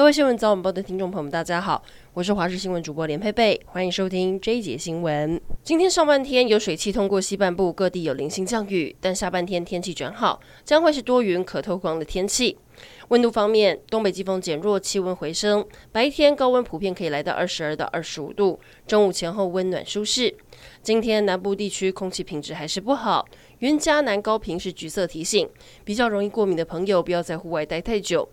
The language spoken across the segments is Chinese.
各位新闻早晚报的听众朋友们，大家好，我是华视新闻主播连佩佩，欢迎收听这一节新闻。今天上半天有水汽通过西半部，各地有零星降雨，但下半天天气转好，将会是多云可透光的天气。温度方面，东北季风减弱，气温回升，白天高温普遍可以来到二十二到二十五度，中午前后温暖舒适。今天南部地区空气品质还是不好，云嘉南高屏是橘色提醒，比较容易过敏的朋友不要在户外待太久。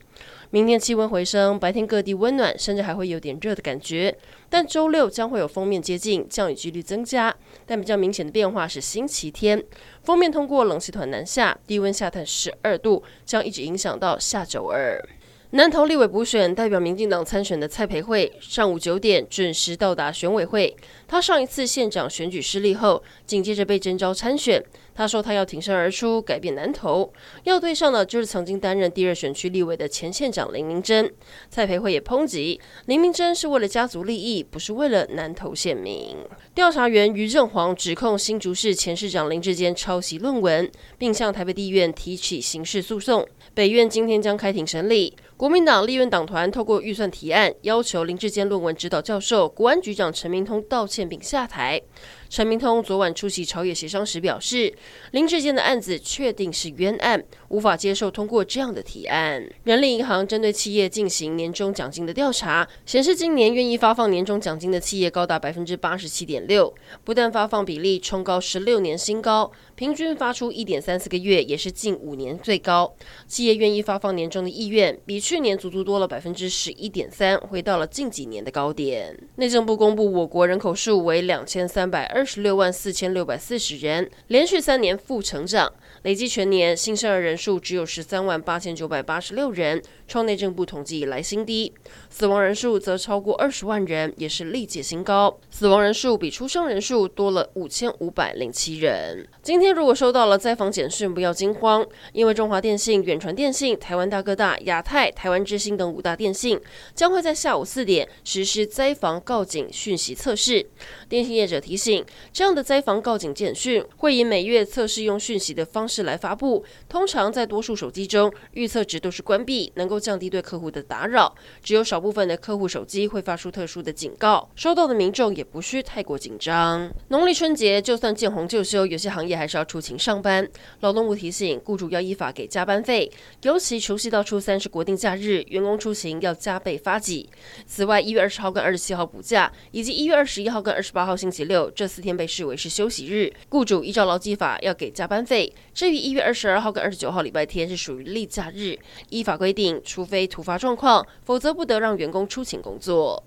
明天气温回升，白天各地温暖，甚至还会有点热的感觉。但周六将会有锋面接近，降雨几率增加。但比较明显的变化是星期天，锋面通过冷气团南下，低温下探十二度，将一直影响到下周二。南投立委补选，代表民进党参选的蔡培慧，上午九点准时到达选委会。他上一次县长选举失利后，紧接着被征召参选。他说他要挺身而出，改变南投。要对上的就是曾经担任第二选区立委的前县长林明珍。蔡培慧也抨击林明珍是为了家族利益，不是为了南投县民。调查员于正煌指控新竹市前市长林智坚抄袭论文，并向台北地院提起刑事诉讼。北院今天将开庭审理。国民党立院党团透过预算提案，要求林志坚论文指导教授、国安局长陈明通道歉并下台。陈明通昨晚出席朝野协商时表示，林志坚的案子确定是冤案，无法接受通过这样的提案。人力银行针对企业进行年终奖金的调查，显示今年愿意发放年终奖金的企业高达百分之八十七点六，不但发放比例冲高十六年新高，平均发出一点三四个月，也是近五年最高。企业愿意发放年终的意愿比去年足足多了百分之十一点三，回到了近几年的高点。内政部公布，我国人口数为两千三百二十六万四千六百四十人，连续三年负成长，累计全年新生儿人数只有十三万八千九百八十六人，创内政部统计以来新低。死亡人数则超过二十万人，也是历届新高。死亡人数比出生人数多了五千五百零七人。今天如果收到了灾防简讯，不要惊慌，因为中华电信、远传电信、台湾大哥大、亚太、台湾之星等五大电信将会在下午四点实施灾防告警讯息测试。电信业者提醒，这样的灾防告警简讯会以每月测试用讯息的方式来发布，通常在多数手机中预测值都是关闭，能够降低对客户的打扰。只有少部分的客户手机会发出特殊的警告，收到的民众也不需太过紧张。农历春节就算见红就休，有些行业还是要出勤上班。劳动部提醒，雇主要依法给加班费，尤其除夕到初三是国定假假日，员工出行要加倍发给。此外，一月二十号跟二十七号补假，以及一月二十一号跟二十八号星期六这四天被视为是休息日，雇主依照劳基法要给加班费。至于一月二十二号跟二十九号礼拜天是属于例假日，依法规定，除非突发状况，否则不得让员工出勤工作。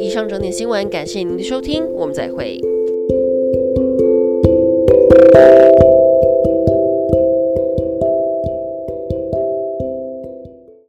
以上整点新闻，感谢您的收听，我们再会。